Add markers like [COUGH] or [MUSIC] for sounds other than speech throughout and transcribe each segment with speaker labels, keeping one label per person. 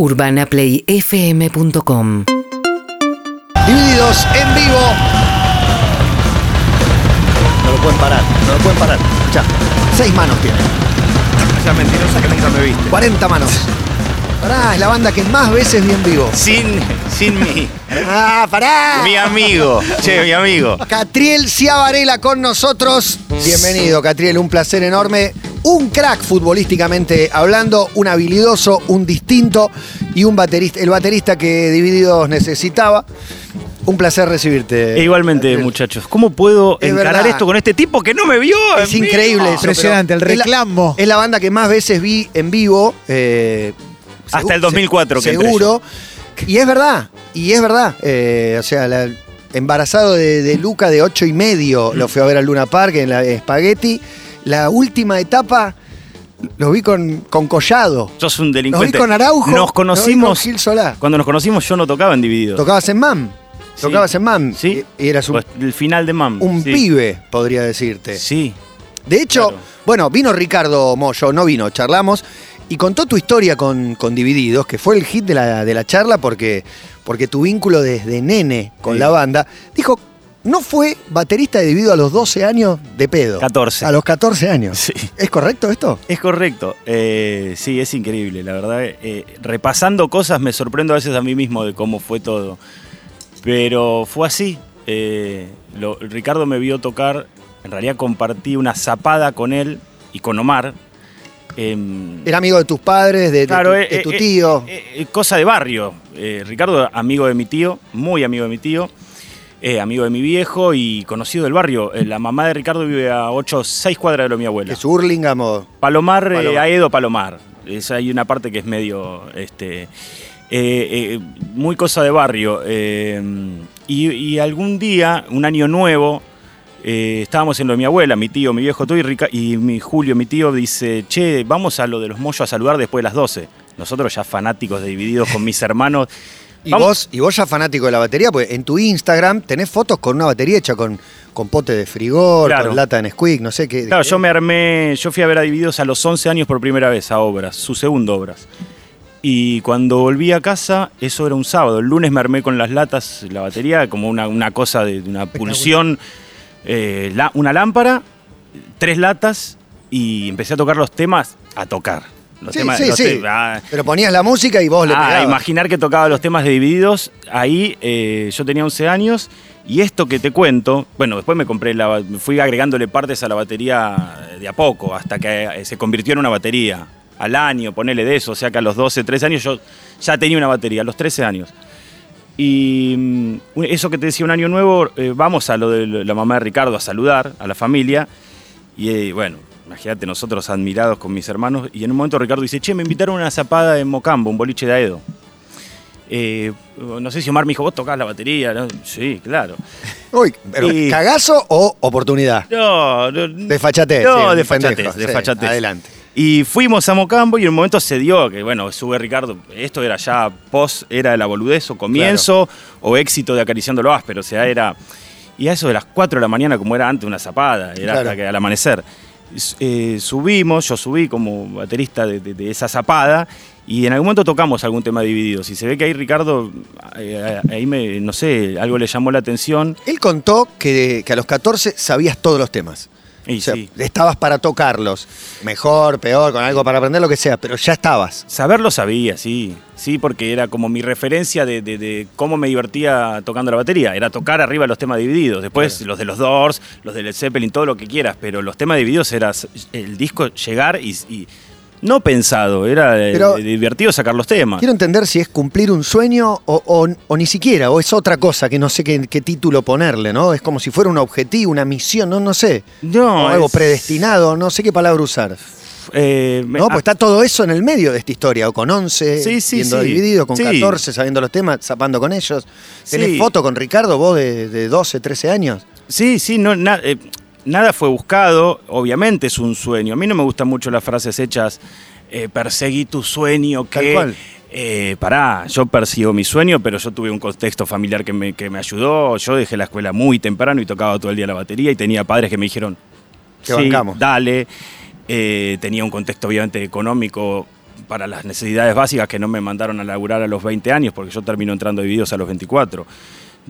Speaker 1: UrbanaPlayFM.com
Speaker 2: Divididos en vivo. No lo pueden parar, no lo pueden parar. Ya, seis manos tiene.
Speaker 3: Esa mentirosa que nunca me viste.
Speaker 2: 40 manos. Pará, es la banda que más veces vi en vivo.
Speaker 3: Sin, sin mi,
Speaker 2: ¡Ah, pará!
Speaker 3: mi amigo. Che, mi amigo.
Speaker 2: Catriel Ciavarela con nosotros. Bienvenido, Catriel, un placer enorme. Un crack futbolísticamente hablando, un habilidoso, un distinto y un baterista, el baterista que Divididos necesitaba. Un placer recibirte.
Speaker 3: E igualmente, muchachos, ¿cómo puedo
Speaker 2: Es
Speaker 3: encarar
Speaker 2: verdad.
Speaker 3: esto con este tipo que no me vio?
Speaker 2: Es
Speaker 3: en vivo?
Speaker 2: increíble eso,
Speaker 4: Impresionante, el
Speaker 2: es la-
Speaker 4: reclamo.
Speaker 2: Es la, banda que más veces vi en vivo. eh,
Speaker 3: Hasta el 2004 que entré
Speaker 2: Seguro. Y es verdad, y es verdad. eh, o sea, la- embarazado de, de Luca de ocho y medio, lo fui a ver al Luna Park en la Spaghetti. La última etapa lo vi con, con Collado.
Speaker 3: Sos un
Speaker 2: Lo vi
Speaker 3: delincuente.
Speaker 2: con Araujo.
Speaker 3: Nos
Speaker 2: lo vi
Speaker 3: conocimos.
Speaker 2: con Gil Solá.
Speaker 3: Cuando nos conocimos, yo no tocaba en Divididos.
Speaker 2: Tocabas en MAM.
Speaker 3: Sí.
Speaker 2: Tocabas en MAM.
Speaker 3: Sí.
Speaker 2: Y, eras un,
Speaker 3: Pues, el final de MAM.
Speaker 2: un
Speaker 3: sí.
Speaker 2: pibe, podría decirte.
Speaker 3: Sí.
Speaker 2: De hecho,
Speaker 3: Claro.
Speaker 2: bueno, vino Ricardo Mollo, no vino, charlamos, y contó tu historia con, con Divididos, que fue el hit de la, de la charla porque, porque tu vínculo desde nene con
Speaker 3: Sí.
Speaker 2: la banda. Dijo, no fue baterista de Divididos a los 12 años de pedo.
Speaker 3: 14.
Speaker 2: A los 14 años.
Speaker 3: Sí.
Speaker 2: ¿Es correcto esto?
Speaker 3: Es correcto. Eh, sí, es increíble, la verdad. Eh, repasando cosas me sorprendo a veces a mí mismo de cómo fue todo. Pero fue así. Eh, lo- Ricardo me vio tocar, en realidad compartí una zapada con él y con Omar. Em,
Speaker 2: Era amigo de tus padres, de, de tu, de tu tío.
Speaker 3: eh, eh, cosa de barrio. Eh, Ricardo, amigo de mi tío, muy amigo de mi tío, eh, amigo de mi viejo y conocido del barrio. Eh, la mamá de Ricardo vive a 8 6 cuadras de lo de mi abuela.
Speaker 2: ¿Es Hurlingham o...?
Speaker 3: Palomar, eh. Aedo Palomar. Es, hay una parte que es medio. Este, eh, muy cosa de barrio. y, y algún día, un año nuevo, estábamos en lo de mi abuela, mi tío, mi viejo, tú y, Rica- y mi Julio, mi tío, dice: Che, vamos a lo de los mollos a saludar después de las 12. Nosotros ya fanáticos de divididos con mis hermanos.
Speaker 2: Y
Speaker 3: Vamos-
Speaker 2: vos, y vos ya fanático de la batería, pues en tu Instagram tenés fotos con una batería hecha con, con pote de frigor,
Speaker 3: Claro.
Speaker 2: con lata de Nesquik, no sé qué.
Speaker 3: Claro, yo me armé, yo fui a ver a Divididos a los 11 años por primera vez a Obras, su segundo Obras. Y cuando volví a casa, eso era un sábado. El lunes me armé con las latas, la batería, como una, una cosa de, de una pulsión, eh, la- una lámpara, tres latas y empecé a tocar los temas, a tocar. Los
Speaker 2: Sí,
Speaker 3: temas,
Speaker 2: sí,
Speaker 3: los
Speaker 2: sí.
Speaker 3: te- ah,
Speaker 2: Pero ponías la música y vos le
Speaker 3: Ah,
Speaker 2: pegabas.
Speaker 3: imaginar que tocaba los temas de Divididos, ahí eh, yo tenía 11 años y esto que te cuento, bueno, después me compré la, fui agregándole partes a la batería de a poco, hasta que eh, se convirtió en una batería. Al año, ponele de eso, o sea que a los 12, 13 años yo ya tenía una batería, a los 13 años. Y mm, eso que te decía un año nuevo, eh, vamos a lo de la mamá de Ricardo a saludar a la familia. Y eh, bueno, imagínate, nosotros admirados con mis hermanos. Y en un momento Ricardo dice, che, me invitaron a una zapada en Mocambo, un boliche de Aedo. Eh, no sé si Omar me dijo, vos tocás la batería. ¿no? Sí, claro.
Speaker 2: Uy, pero
Speaker 3: Y-
Speaker 2: ¿cagazo o oportunidad?
Speaker 3: No, no,
Speaker 2: Desfachate.
Speaker 3: No,
Speaker 2: sí,
Speaker 3: desfachatez,
Speaker 2: sí,
Speaker 3: desfachatez.
Speaker 2: adelante.
Speaker 3: Y fuimos a Mocambo y en un momento se dio que, bueno, sube Ricardo, esto era ya post, era la boludez o comienzo o éxito de acariciando lo áspero, o sea, era... Y a eso de las 4 de la mañana, como era antes una zapada, era
Speaker 2: Claro.
Speaker 3: hasta que al amanecer. Eh, subimos, yo subí como baterista de, esa zapada y en algún momento tocamos algún tema dividido. Si se ve que ahí Ricardo, eh, ahí me, no sé, algo le llamó la atención.
Speaker 2: Él contó que a los 14 sabías todos los temas.
Speaker 3: Y
Speaker 2: O sea,
Speaker 3: sí.
Speaker 2: estabas para tocarlos. Mejor, peor, con algo para aprender, lo que sea, pero ya estabas.
Speaker 3: Saberlo sabía, sí. Sí, porque era como mi referencia de, de- de cómo me divertía tocando la batería. Era tocar arriba los temas divididos. Después los de los Doors, los de Led Zeppelin, todo lo que quieras. Pero los temas divididos era el disco llegar y. y no pensado, era eh,
Speaker 2: Pero-
Speaker 3: divertido sacar los temas.
Speaker 2: Quiero entender si es cumplir un sueño o, o- o ni siquiera, o es otra cosa que no sé qué, qué título ponerle, ¿no? Es como si fuera un objetivo, una misión, no, no sé.
Speaker 3: No,
Speaker 2: o algo
Speaker 3: es-
Speaker 2: predestinado, no sé qué palabra usar.
Speaker 3: Eh,
Speaker 2: No,
Speaker 3: ah,
Speaker 2: pues está todo eso en el medio de esta historia, o con 11,
Speaker 3: Sí, sí,
Speaker 2: viendo
Speaker 3: sí.
Speaker 2: dividido, con
Speaker 3: Sí.
Speaker 2: 14, sabiendo los temas, zapando con ellos. ¿Tenés foto con Ricardo, vos de, de 12, 13 años?
Speaker 3: Sí, sí, no, na- eh, nada fue buscado, obviamente es un sueño. A mí no me gustan mucho las frases hechas, eh, perseguí tu sueño, que...
Speaker 2: Tal cual.
Speaker 3: eh, pará, yo persigo mi sueño, pero yo tuve un contexto familiar que me, que me ayudó. Yo dejé la escuela muy temprano y tocaba todo el día la batería y tenía padres que me dijeron, sí,
Speaker 2: bancamos.
Speaker 3: dale. Eh, tenía un contexto obviamente económico para las necesidades básicas que no me mandaron a laburar a los 20 años, porque yo termino entrando a divididos a los 24.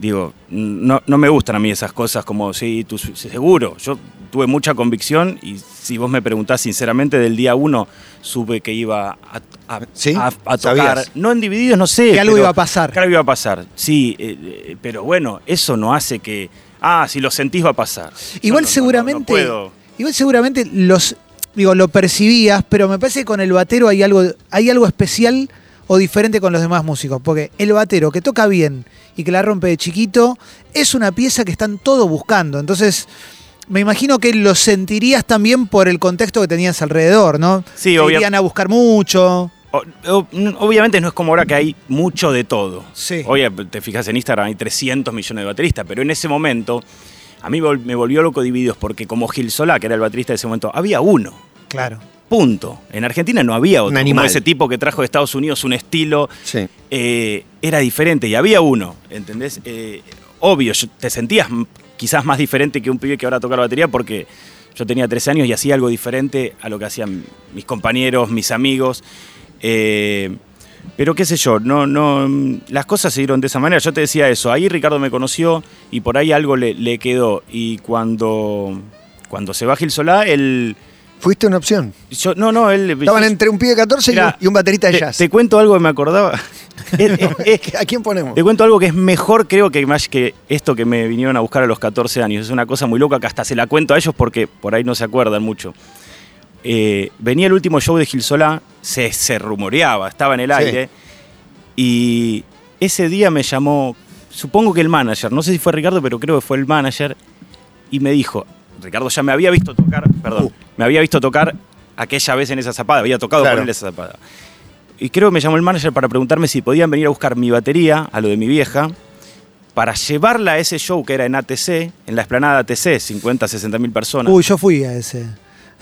Speaker 3: Digo, no, no me gustan a mí esas cosas como, sí, tú seguro. Yo tuve mucha convicción y si vos me preguntás sinceramente, del día uno supe que iba a, a-
Speaker 2: ¿Sí?
Speaker 3: a- a tocar.
Speaker 2: ¿Sabías?
Speaker 3: No en divididos, no sé.
Speaker 1: Que algo
Speaker 3: pero-
Speaker 1: iba a pasar.
Speaker 3: Que algo iba a pasar, sí. eh, eh, pero bueno, eso no hace que. Ah, si lo sentís va a pasar.
Speaker 1: Igual
Speaker 3: no- no-
Speaker 1: seguramente.
Speaker 3: no puedo.
Speaker 1: Igual seguramente los. Digo, lo percibías, pero me parece que con el batero hay algo, hay algo especial o diferente con los demás músicos. Porque el batero que toca bien y que la rompe de chiquito es una pieza que están todos buscando. Entonces. Me imagino que lo sentirías también por el contexto que tenías alrededor, ¿no?
Speaker 3: Sí,
Speaker 1: Te irían a buscar mucho.
Speaker 3: O- o- obviamente no es como ahora que hay mucho de todo.
Speaker 1: Sí.
Speaker 3: Oye, te fijas en Instagram, hay 300 millones de bateristas, pero en ese momento a mí me volvió loco Divididos porque como Gil Solá, que era el baterista de ese momento, había uno.
Speaker 1: Claro.
Speaker 3: Punto. En Argentina no había otro.
Speaker 2: Un animal.
Speaker 3: Como ese tipo que trajo de Estados Unidos un estilo
Speaker 2: Sí.
Speaker 3: eh, era diferente y había uno, ¿entendés? Eh, obvio, te sentías quizás más diferente que un pibe que ahora toca la batería porque yo tenía 13 años y hacía algo diferente a lo que hacían mis compañeros, mis amigos. Eh, pero qué sé yo, no, no, las cosas se dieron de esa manera. Yo te decía eso, ahí Ricardo me conoció y por ahí algo le, le quedó. Y cuando, cuando se va Gil Solá, él...
Speaker 2: Fuiste una opción.
Speaker 3: Yo, no, no, él...
Speaker 2: Estaban
Speaker 3: yo-
Speaker 2: entre un pibe de 14 y un-
Speaker 3: Mirá,
Speaker 2: y un baterista de
Speaker 3: te,
Speaker 2: jazz.
Speaker 3: te cuento algo que me acordaba. Es- es- es-
Speaker 2: ¿A quién ponemos?
Speaker 3: te cuento algo que es mejor, creo que más que esto que me vinieron a buscar a los 14 años. Es una cosa muy loca que hasta se la cuento a ellos porque por ahí no se acuerdan mucho. Eh, venía el último show de Gil Solá, se, se rumoreaba, estaba en el
Speaker 2: Sí.
Speaker 3: aire. Y ese día me llamó, supongo que el manager, no sé si fue Ricardo, pero creo que fue el manager, y me dijo, Ricardo ya me había visto tocar, perdón,
Speaker 2: Uh.
Speaker 3: me había visto tocar aquella vez en esa zapada, había tocado
Speaker 2: Claro.
Speaker 3: con él esa zapada. Y creo que me llamó el manager para preguntarme si podían venir a buscar mi batería, a lo de mi vieja, para llevarla a ese show que era en ATC, en la esplanada ATC, 50, 60 mil personas.
Speaker 1: Uy, yo fui a ese.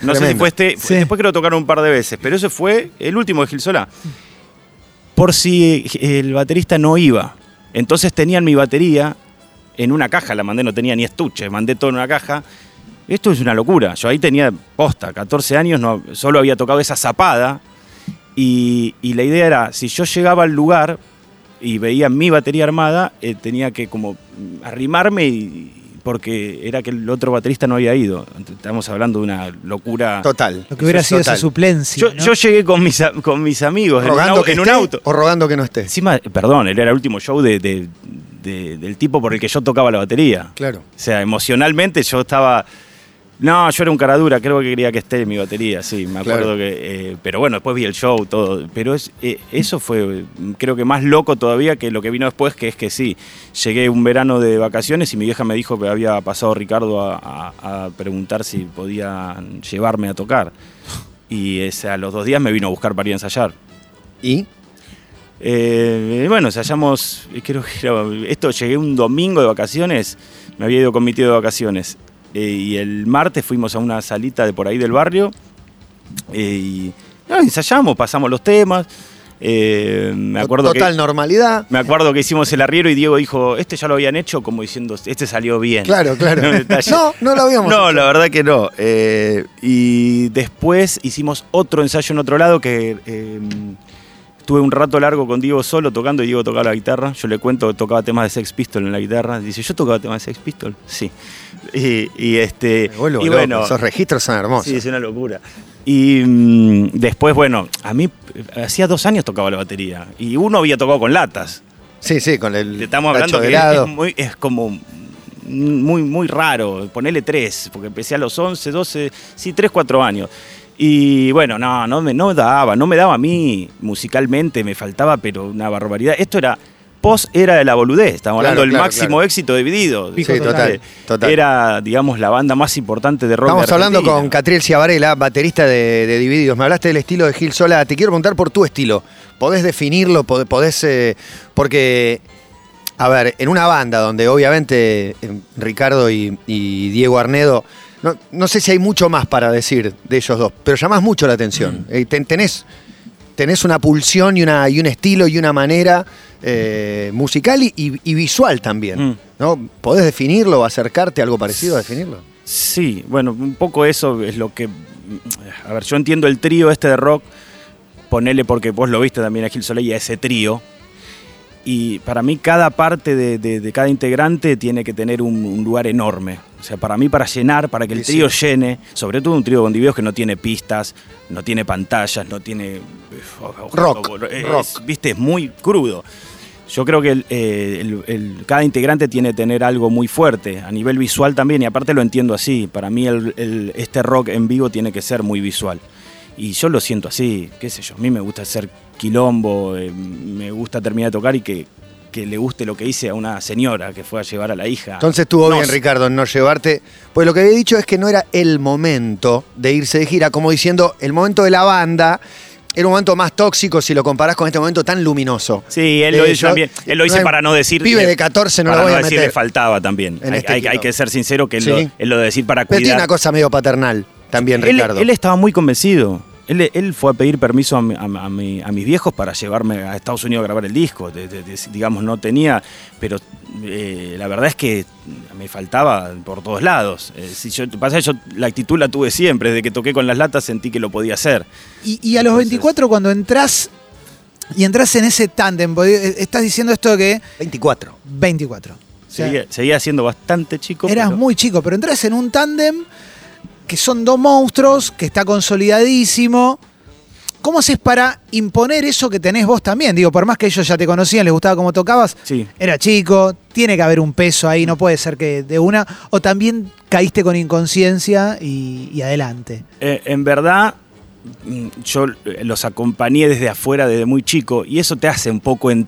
Speaker 3: no sé si fue este,
Speaker 1: Sí.
Speaker 3: después creo tocaron un par de veces, pero ese fue el último de Gil Solá. Por si el baterista no iba. Entonces tenían mi batería en una caja, la mandé, no tenía ni estuche, mandé todo en una caja. Esto es una locura. Yo ahí tenía posta, 14 años, no, solo había tocado esa zapada. Y, y la idea era, si yo llegaba al lugar y veía mi batería armada, eh, tenía que como arrimarme y, porque era que el otro baterista no había ido. Estamos hablando de una locura.
Speaker 2: Total.
Speaker 1: Lo que hubiera sido
Speaker 2: es
Speaker 1: esa suplencia.
Speaker 3: Yo,
Speaker 1: ¿no?
Speaker 3: yo llegué con mis, a- con mis amigos en un
Speaker 2: Rogando que
Speaker 3: en un auto.
Speaker 2: o rogando que no esté.
Speaker 3: Encima, perdón, él era el último show de- de- de- del tipo por el que yo tocaba la batería.
Speaker 2: Claro.
Speaker 3: O sea, emocionalmente yo estaba. No, yo era un cara dura, creo que quería que esté en mi batería, sí, me acuerdo
Speaker 2: Claro.
Speaker 3: que. eh, pero bueno, después vi el show, todo. Pero es, eh, eso fue, mm, creo que más loco todavía que lo que vino después, que es que sí, llegué un verano de vacaciones y mi vieja me dijo que había pasado Ricardo a, a- a preguntar si podían llevarme a tocar. Y a los dos días me vino a buscar para ir a ensayar.
Speaker 2: ¿Y?
Speaker 3: Eh, bueno, ensayamos, creo que era, esto llegué un domingo de vacaciones, me había ido con mi tío de vacaciones. Eh, y el martes fuimos a una salita de por ahí del barrio eh, y no, ensayamos, pasamos los temas. eh, me acuerdo
Speaker 2: Total
Speaker 3: que,
Speaker 2: normalidad.
Speaker 3: me acuerdo que hicimos el arriero y Diego dijo, este ya lo habían hecho, como diciendo, este salió bien.
Speaker 2: Claro, claro. [LAUGHS] No, no lo habíamos
Speaker 3: No,
Speaker 2: hecho.
Speaker 3: la verdad que no. Eh, y después hicimos otro ensayo en otro lado que eh, tuve un rato largo con Diego solo tocando y Diego tocaba la guitarra. Yo le cuento que tocaba temas de Sex Pistol en la guitarra. Dice, ¿yo tocaba temas de Sex Pistol? Sí. Y, y este.
Speaker 2: Me vuelvo
Speaker 3: y
Speaker 2: loco,
Speaker 3: bueno,
Speaker 2: Esos registros son hermosos.
Speaker 3: Sí, es una locura. Y mm, después, bueno, a mí hacía dos años tocaba la batería. Y uno había tocado con latas.
Speaker 2: Sí, sí, con el
Speaker 3: estamos hablando
Speaker 2: de
Speaker 3: que es, muy, es como muy, muy raro. Ponele tres, porque empecé a los 11, 12, sí, 3, 4 años. Y bueno, no, no me, no me daba, no me daba a mí musicalmente, me faltaba, pero una barbaridad. Esto era post era de la boludez, estamos
Speaker 2: Claro,
Speaker 3: hablando del
Speaker 2: claro,
Speaker 3: máximo
Speaker 2: claro.
Speaker 3: éxito de Dividido.
Speaker 2: Sí, total, total.
Speaker 3: Era, digamos, la banda más importante de rock.
Speaker 2: Estamos
Speaker 3: de
Speaker 2: hablando con Catriel Ciavarela, baterista de, de Divididos. Me hablaste del estilo de Gil Sola. Te quiero preguntar por tu estilo. ¿Podés definirlo? ¿Pod- ¿Podés...? eh, porque, a ver, en una banda donde obviamente eh, Ricardo y, y Diego Arnedo... No, no sé si hay mucho más para decir de ellos dos, pero llamás mucho la atención.
Speaker 3: Mm.
Speaker 2: Eh, ten- tenés, tenés una pulsión y, una, y un estilo y una manera eh, musical y, visual también.
Speaker 3: Mm.
Speaker 2: ¿no? ¿Podés definirlo o acercarte a algo parecido a definirlo?
Speaker 3: Sí, bueno, un poco eso es lo que. A ver, yo entiendo el trío este de rock ponele porque vos lo viste también a Gil Soleil y a ese trío. Y para mí cada parte de, de- de cada integrante tiene que tener un, un lugar enorme. O sea, para mí para llenar, para que el
Speaker 2: Sí,
Speaker 3: trío
Speaker 2: sí.
Speaker 3: llene, sobre todo un trío con divididos que no tiene pistas, no tiene pantallas, no tiene...
Speaker 2: Rock,
Speaker 3: es-
Speaker 2: rock.
Speaker 3: Viste, es muy crudo. Yo creo que el- eh, el- el- cada integrante tiene que tener algo muy fuerte, a nivel visual también, y aparte lo entiendo así. Para mí este rock en vivo tiene que ser muy visual. Y yo lo siento así, qué sé yo, a mí me gusta hacer quilombo, eh, me gusta terminar de tocar y que, que le guste lo que hice a una señora que fue a llevar a la hija.
Speaker 2: Entonces estuvo
Speaker 3: No,
Speaker 2: bien, Ricardo, en no llevarte. Pues lo que había dicho es que no era el momento de irse de gira, como diciendo, el momento de la banda era un momento más tóxico si lo comparás con este momento tan luminoso.
Speaker 3: Sí, él lo
Speaker 2: Eh,
Speaker 3: hizo
Speaker 2: yo-
Speaker 3: también. Él lo hizo
Speaker 2: no
Speaker 3: para no decir.
Speaker 2: Pibe de 14 no la voy a
Speaker 3: decir
Speaker 2: meter.
Speaker 3: le faltaba también. Hay,
Speaker 2: este
Speaker 3: hay- hay
Speaker 2: quilombo.
Speaker 3: que ser sincero que él,
Speaker 2: Sí.
Speaker 3: lo, él lo de decir para
Speaker 2: Pero tiene
Speaker 3: cuidar.
Speaker 2: una cosa medio paternal también,
Speaker 3: él,
Speaker 2: Ricardo.
Speaker 3: él estaba muy convencido. Él, él fue a pedir permiso a, mi- a- a mi- a mis viejos para llevarme a Estados Unidos a grabar el disco. De- de- de- digamos, no tenía, pero eh, la verdad es que me faltaba por todos lados. Eh, si yo, pasa que yo la actitud la tuve siempre. Desde que toqué con las latas sentí que lo podía hacer.
Speaker 1: Y, y a los
Speaker 3: Entonces-
Speaker 1: 24 cuando entras y entras en ese tándem, eh, estás diciendo esto de que
Speaker 2: 24.
Speaker 1: 24. O sea,
Speaker 3: Seguía, seguía siendo bastante chico.
Speaker 1: eras
Speaker 3: pero-
Speaker 1: muy chico, pero entras en un tándem que son dos monstruos, que está consolidadísimo. ¿Cómo haces para imponer eso que tenés vos también? Digo, por más que ellos ya te conocían, les gustaba cómo tocabas,
Speaker 3: Sí.
Speaker 1: era chico, tiene que haber un peso ahí, no puede ser que de una, o también caíste con inconsciencia y, y adelante.
Speaker 3: Eh, en verdad, mm, yo los acompañé desde afuera desde muy chico y eso te hace un poco en-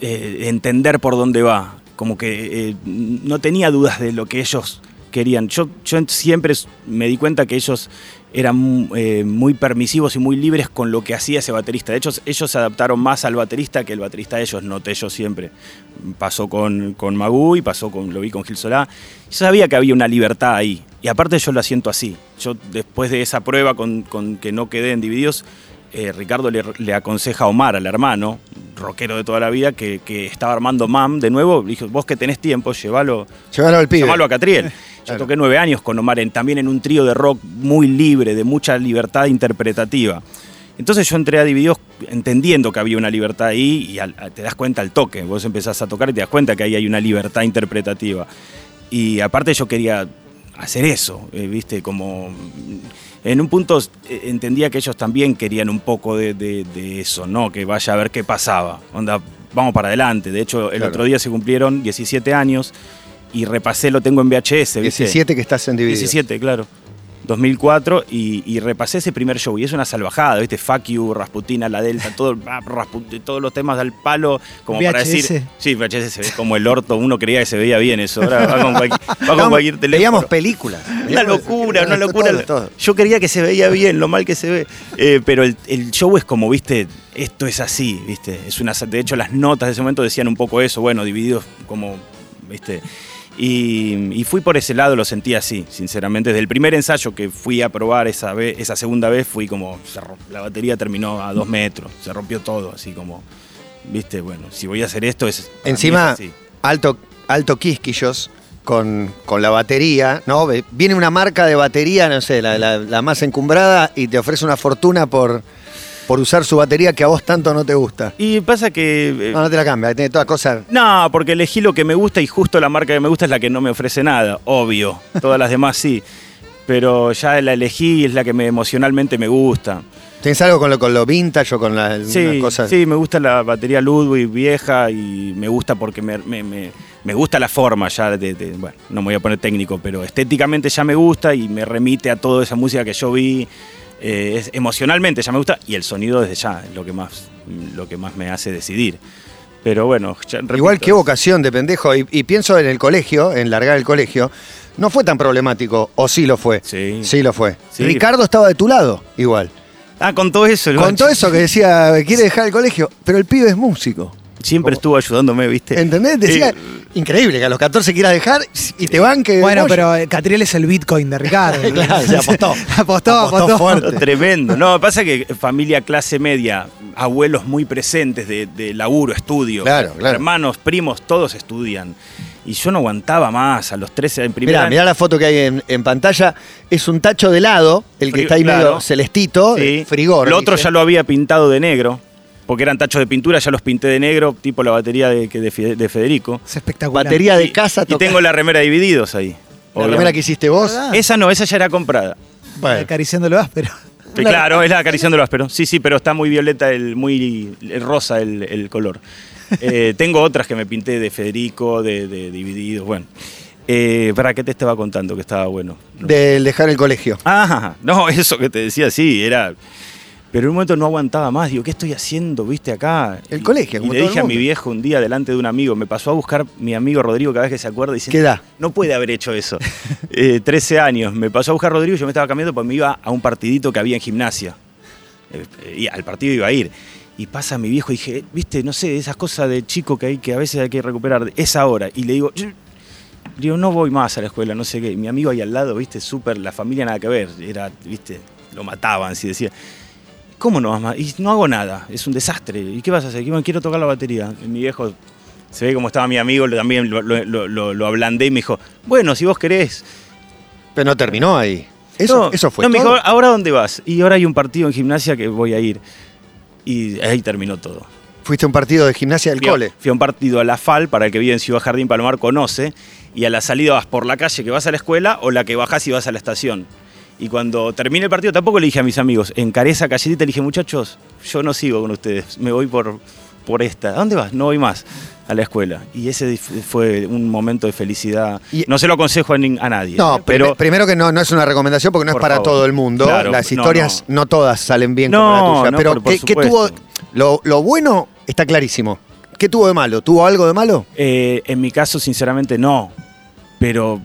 Speaker 3: eh, entender por dónde va. Como que eh, no tenía dudas de lo que ellos querían. Yo, yo siempre me di cuenta que ellos eran eh, muy permisivos y muy libres con lo que hacía ese baterista. De hecho, ellos se adaptaron más al baterista que el baterista de ellos, noté yo siempre. Pasó con, con Magú y pasó con, lo vi con Gil Solá. Yo sabía que había una libertad ahí. Y aparte yo la siento así. Yo después de esa prueba con, con que no quedé en Divididos, eh, Ricardo le, le aconseja a Omar, al hermano, rockero de toda la vida, que, que estaba armando MAM de nuevo. Le dijo, vos que tenés tiempo, llévalo,
Speaker 2: Llévalo al pibe.
Speaker 3: llamalo a Catriel. [LAUGHS] Yo
Speaker 2: Claro.
Speaker 3: toqué nueve años con Omar, en- también en un trío de rock muy libre, de mucha libertad interpretativa. Entonces yo entré a Divididos entendiendo que había una libertad ahí y al- te das cuenta al toque. Vos empezás a tocar y te das cuenta que ahí hay una libertad interpretativa. Y aparte yo quería hacer eso, eh, ¿viste? Como en un punto eh, entendía que ellos también querían un poco de, de- de eso, ¿no? Que vaya a ver qué pasaba. Onda, vamos para adelante. De hecho, el
Speaker 2: Claro.
Speaker 3: otro día se cumplieron 17 años y repasé, lo tengo en VHS, ¿viste?
Speaker 2: 17 que estás en Divididos.
Speaker 3: 17, claro. 2004 y, y repasé ese primer show y es una salvajada, ¿viste? Fuck you, Rasputina, La Delta, todo, [LAUGHS] ah, todos los temas del palo, como para decir. Sí, VHS se ve como el orto, uno creía que se veía bien eso. Ahora va con, cualquier- va con
Speaker 2: Veíamos-
Speaker 3: cualquier teléfono.
Speaker 2: Veíamos películas.
Speaker 3: Una locura, una locura.
Speaker 2: Todo, todo.
Speaker 3: Yo creía que se veía bien, lo mal que se ve. Eh, pero el, el show es como, viste, esto es así, viste. Es una, de hecho, las notas de ese momento decían un poco eso, bueno, divididos como, viste. Y, y fui por ese lado, lo sentí así, sinceramente. Desde el primer ensayo que fui a probar esa, vez, esa segunda vez, fui como, la batería terminó a dos metros, se rompió todo, así como, viste, bueno, si voy a hacer esto es...
Speaker 2: Encima,
Speaker 3: es
Speaker 2: alto, alto quisquillos con, con la batería, ¿no? Viene una marca de batería, no sé, la, la- la más encumbrada, y te ofrece una fortuna por, por usar su batería que a vos tanto no te gusta.
Speaker 3: Y pasa que... eh,
Speaker 2: No, no te la cambia, tiene toda cosa.
Speaker 3: No, porque elegí lo que me gusta y justo la marca que me gusta es la que no me ofrece nada, obvio. Todas las demás sí. Pero ya la elegí y es la que me, emocionalmente me gusta.
Speaker 2: ¿Tienes algo con lo, con lo vintage o con la, alguna
Speaker 3: Sí,
Speaker 2: cosa?
Speaker 3: sí, me gusta la batería Ludwig vieja y me gusta porque me, me- me- me gusta la forma ya de, de- Bueno, no me voy a poner técnico, pero estéticamente ya me gusta y me remite a toda esa música que yo vi. Eh, es- emocionalmente ya me gusta y el sonido desde ya es lo que más, lo que más me hace decidir. Pero bueno, ya,
Speaker 2: Igual qué vocación de pendejo. Y, y pienso en el colegio, en largar el colegio. No fue tan problemático, o sí lo fue.
Speaker 3: Sí.
Speaker 2: Sí lo fue.
Speaker 3: Sí.
Speaker 2: Ricardo estaba de tu lado, igual.
Speaker 3: Ah, con todo eso. el
Speaker 2: Con todo eso que decía, quiere dejar el colegio, pero el pibe es músico.
Speaker 3: Siempre estuvo ayudándome, ¿viste?
Speaker 2: ¿Entendés? Decía,
Speaker 3: Eh,
Speaker 2: increíble que a los 14 quieras dejar y te banque.
Speaker 1: Bueno,
Speaker 2: bollo.
Speaker 1: pero eh, Catriel es el Bitcoin de Ricardo. [LAUGHS]
Speaker 2: Claro, se apostó. [LAUGHS]
Speaker 1: apostó,
Speaker 2: Apostó
Speaker 1: apostó.
Speaker 2: fuerte.
Speaker 3: Tremendo. No, pasa que familia clase media, abuelos muy presentes de, de laburo, estudio.
Speaker 2: Claro, claro.
Speaker 3: Hermanos, primos, todos estudian. Y yo no aguantaba más a los 13 en primera.
Speaker 2: Mirá, mirá la foto que hay en, en pantalla. Es un tacho de helado, el que
Speaker 3: Fri-
Speaker 2: está ahí
Speaker 3: claro.
Speaker 2: medio celestito,
Speaker 3: Sí.
Speaker 2: de frigor.
Speaker 3: Lo otro
Speaker 2: dice.
Speaker 3: ya lo había pintado de negro, porque eran tachos de pintura, ya los pinté de negro, tipo la batería de, Federico.
Speaker 1: Es espectacular.
Speaker 2: Batería de
Speaker 3: Y-
Speaker 2: casa
Speaker 3: Y
Speaker 2: toca-
Speaker 3: tengo la remera divididos ahí.
Speaker 2: La
Speaker 3: obviamente.
Speaker 2: remera que hiciste vos.
Speaker 1: ¿Verdad?
Speaker 3: Esa no, esa ya era comprada.
Speaker 2: Bueno.
Speaker 1: Acariciando lo áspero.
Speaker 3: Sí, claro, es la acariciando el áspero. Sí, sí, pero está muy violeta, el, muy el rosa el, el color. [LAUGHS] Eh, tengo otras que me pinté de Federico, de, de Divididos, bueno. Eh, ¿Para qué te estaba contando que estaba bueno? No.
Speaker 2: Del dejar el colegio.
Speaker 3: Ah, no, eso que te decía, sí, era... Pero en un momento no aguantaba más, digo, ¿qué estoy haciendo, viste, acá?
Speaker 2: El
Speaker 3: Y-
Speaker 2: colegio,
Speaker 3: Y
Speaker 2: como
Speaker 3: le
Speaker 2: todo el
Speaker 3: dije a mi viejo un día delante de un amigo, me pasó a buscar mi amigo Rodrigo cada vez que se acuerda y dice,
Speaker 2: ¿Qué edad?
Speaker 3: no puede haber hecho eso. [LAUGHS] Eh, 13 años, me pasó a buscar Rodrigo y yo me estaba cambiando porque me iba a un partidito que había en gimnasia. Eh, eh, y al partido iba a ir. Y pasa mi viejo y dije, viste, no sé, esas cosas de chico que hay que a veces hay que recuperar, es ahora. Y le digo, yo, digo, no voy más a la escuela, no sé qué. Mi amigo ahí al lado, viste, súper, la familia nada que ver. Era, viste, lo mataban, si decía. ¿Cómo no vas más? Y no hago nada, es un desastre. ¿Y qué vas a hacer? "Bueno, Quiero tocar la batería. Y mi viejo, se ve como estaba mi amigo, también lo, lo- lo- lo- lo ablandé y me dijo, bueno, si vos querés.
Speaker 2: Pero no terminó ahí. Eso,
Speaker 3: No,
Speaker 2: eso fue
Speaker 3: No, me dijo, ¿ahora dónde vas? Y ahora hay un partido en gimnasia que voy a ir. Y ahí terminó todo.
Speaker 2: Fuiste a un partido de gimnasia del
Speaker 3: Fui
Speaker 2: cole.
Speaker 3: Fui a un partido a la FAL, para el que vive en Ciudad Jardín Palomar conoce, y a la salida vas por la calle que vas a la escuela o la que bajás y vas a la estación. Y cuando termine el partido tampoco le dije a mis amigos, callecita y le dije, muchachos, yo no sigo con ustedes, me voy por, por esta. ¿A dónde vas? No voy más a la escuela. Y ese fue un momento de felicidad.
Speaker 2: Y-
Speaker 3: no se lo aconsejo a, nadie.
Speaker 2: No,
Speaker 3: pero...
Speaker 2: primero que no, no es una recomendación porque no es para
Speaker 3: favor.
Speaker 2: todo el mundo.
Speaker 3: Claro,
Speaker 2: Las historias no,
Speaker 3: no.
Speaker 2: todas salen bien
Speaker 3: No,
Speaker 2: como la tuya.
Speaker 3: no,
Speaker 2: pero
Speaker 3: por- por
Speaker 2: ¿qué, tuvo? Lo, lo bueno está clarísimo. ¿Qué tuvo de malo? ¿Tuvo algo de malo?
Speaker 3: Eh, en mi caso, sinceramente, no. Pero...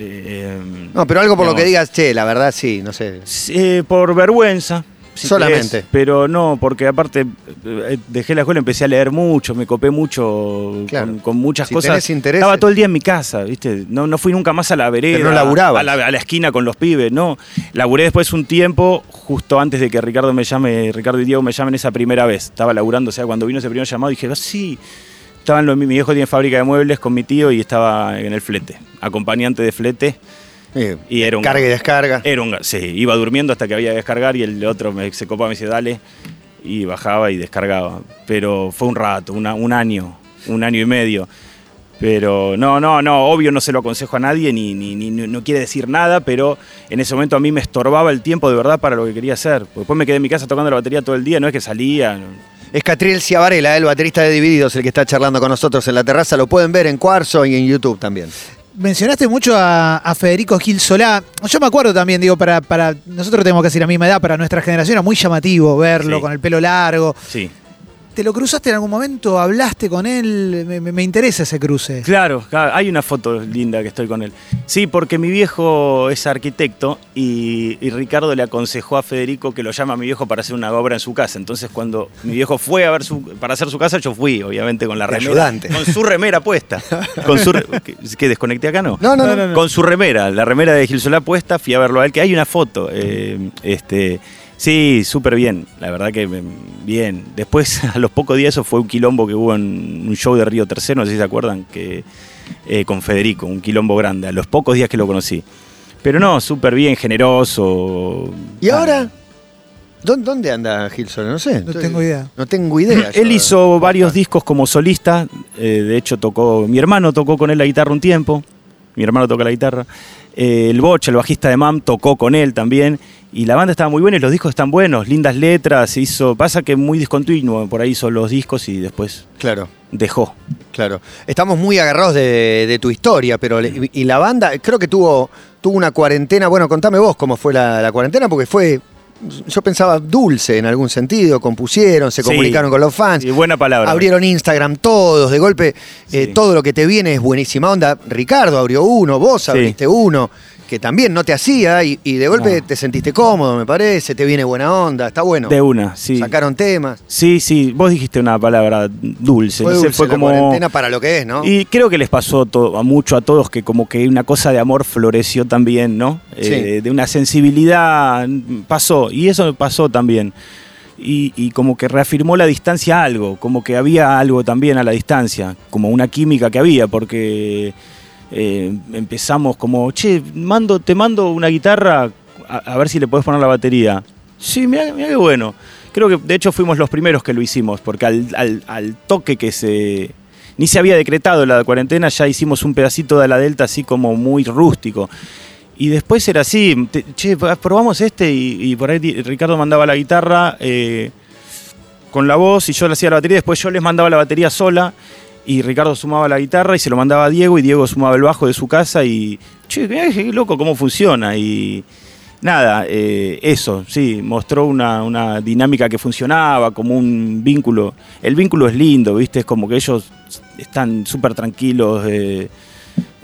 Speaker 3: eh,
Speaker 2: No, pero algo por lo que digas, che, la verdad sí, no sé.
Speaker 3: Eh, por vergüenza. si
Speaker 2: Solamente.
Speaker 3: querés, pero no, porque aparte eh, dejé la escuela, empecé a leer mucho, me copé mucho
Speaker 2: Claro.
Speaker 3: con, con muchas
Speaker 2: Si
Speaker 3: cosas. Estaba todo el día en mi casa, ¿viste? No, no fui nunca más a la vereda.
Speaker 2: Pero no laburabas.
Speaker 3: A la, a la esquina con los pibes, no. Laburé después un tiempo, justo antes de que Ricardo me llame, Ricardo y Diego me llamen esa primera vez. Estaba laburando, o sea, cuando vino ese primer llamado dije, "Ah, sí. Estaban los- mi viejo tiene fábrica de muebles con mi tío y estaba en el flete, acompañante de flete. Y era un-
Speaker 2: carga y descarga.
Speaker 3: Era un, sí, iba durmiendo hasta que había que descargar y el otro me, se copaba y me decía, dale, y bajaba y descargaba. Pero fue un rato, una- un año, un año y medio. Pero no, no, no, obvio no se lo aconsejo a nadie, ni, ni, ni- no quiere decir nada, pero en ese momento a mí me estorbaba el tiempo de verdad para lo que quería hacer. Después me quedé en mi casa tocando la batería todo el día, no es que salía.
Speaker 2: Es Catriel Ciavarela, el baterista de Divididos, el que está charlando con nosotros en la terraza. Lo pueden ver en Cuarzo y en YouTube también.
Speaker 1: Mencionaste mucho a, a Federico Gil Solá. Yo me acuerdo también, digo, para, para nosotros tenemos casi la misma edad, para nuestra generación era muy llamativo verlo
Speaker 3: Sí.
Speaker 1: con el pelo largo.
Speaker 3: Sí.
Speaker 1: ¿Te lo cruzaste en algún momento? ¿Hablaste con él? Me, me- me interesa ese cruce.
Speaker 3: Claro, hay una foto linda que estoy con él. Sí, porque mi viejo es arquitecto y, y Ricardo le aconsejó a Federico que lo llama a mi viejo para hacer una obra en su casa. Entonces, cuando mi viejo fue a ver su, para hacer su casa, yo fui, obviamente, con la remera.
Speaker 2: ayudante.
Speaker 3: Con su remera puesta. Con su re- ¿Qué, qué, desconecté acá? No.
Speaker 2: No, no, no.
Speaker 3: Con su remera, la remera de Gil Solá puesta, fui a verlo a él, que hay una foto. eh, este, sí, súper bien, la verdad que mm, bien. Después, [LAUGHS] a los pocos días, eso fue un quilombo que hubo en un show de Río Tercero, no sé si se acuerdan, que, eh, con Federico, un quilombo grande, a los pocos días que lo conocí. Pero no, súper bien, generoso.
Speaker 2: ¿Y
Speaker 3: Ah,
Speaker 2: ahora? ¿Dó- ¿Dónde anda Gilson? No sé.
Speaker 1: No tengo idea.
Speaker 2: No tengo idea. [CLEARS THROAT]
Speaker 3: Él hizo varios discos como solista, eh, de hecho tocó, mi hermano tocó con él la guitarra un tiempo, mi hermano toca la guitarra, Eh, el Boch, el bajista de MAM, tocó con él también, y la banda estaba muy buena y los discos están buenos, lindas letras, hizo, pasa que muy discontinuo, por ahí hizo los discos y después
Speaker 2: Claro.
Speaker 3: dejó.
Speaker 2: Claro. Estamos muy agarrados de, de tu historia, pero y la banda, creo que tuvo, tuvo una cuarentena. Bueno, contame vos cómo fue la, la cuarentena, porque fue, yo pensaba dulce en algún sentido. Compusieron, se
Speaker 3: Sí.
Speaker 2: comunicaron con los fans.
Speaker 3: Sí, buena palabra.
Speaker 2: Abrieron Instagram todos, de golpe, eh,
Speaker 3: Sí.
Speaker 2: todo lo que te viene es buenísima onda. Ricardo abrió uno, vos
Speaker 3: Sí.
Speaker 2: abriste uno. Que también no te hacía y, y de golpe
Speaker 3: No.
Speaker 2: te sentiste cómodo, me parece, te viene buena onda, está bueno.
Speaker 3: De una, sí.
Speaker 2: Sacaron temas.
Speaker 3: Sí, sí, vos dijiste una palabra dulce.
Speaker 2: Fue dulce
Speaker 3: fue
Speaker 2: la
Speaker 3: como.
Speaker 2: cuarentena para lo que es, ¿no?
Speaker 3: Y creo que les pasó a mucho a todos que como que una cosa de amor floreció también, ¿no?
Speaker 2: Sí.
Speaker 3: Eh, de una sensibilidad pasó, y eso pasó también. Y, y como que reafirmó la distancia a algo, como que había algo también a la distancia, como una química que había, porque eh, empezamos como, che, mando, te mando una guitarra a, ver si le podés poner la batería. Sí, mira, qué bueno. Creo que de hecho fuimos los primeros que lo hicimos, porque al, toque que se... Ni se había decretado la cuarentena, ya hicimos un pedacito de la Delta así como muy rústico. Y después era así, che, probamos este y, por ahí Ricardo mandaba la guitarra eh, con la voz y yo le hacía la batería, después yo les mandaba la batería sola y Ricardo sumaba la guitarra y se lo mandaba a Diego y Diego sumaba el bajo de su casa y, che, qué, loco cómo funciona y nada, eh, eso, sí, mostró una, una dinámica que funcionaba, como un vínculo. El vínculo es lindo, ¿viste? Es como que ellos están súper tranquilos. eh,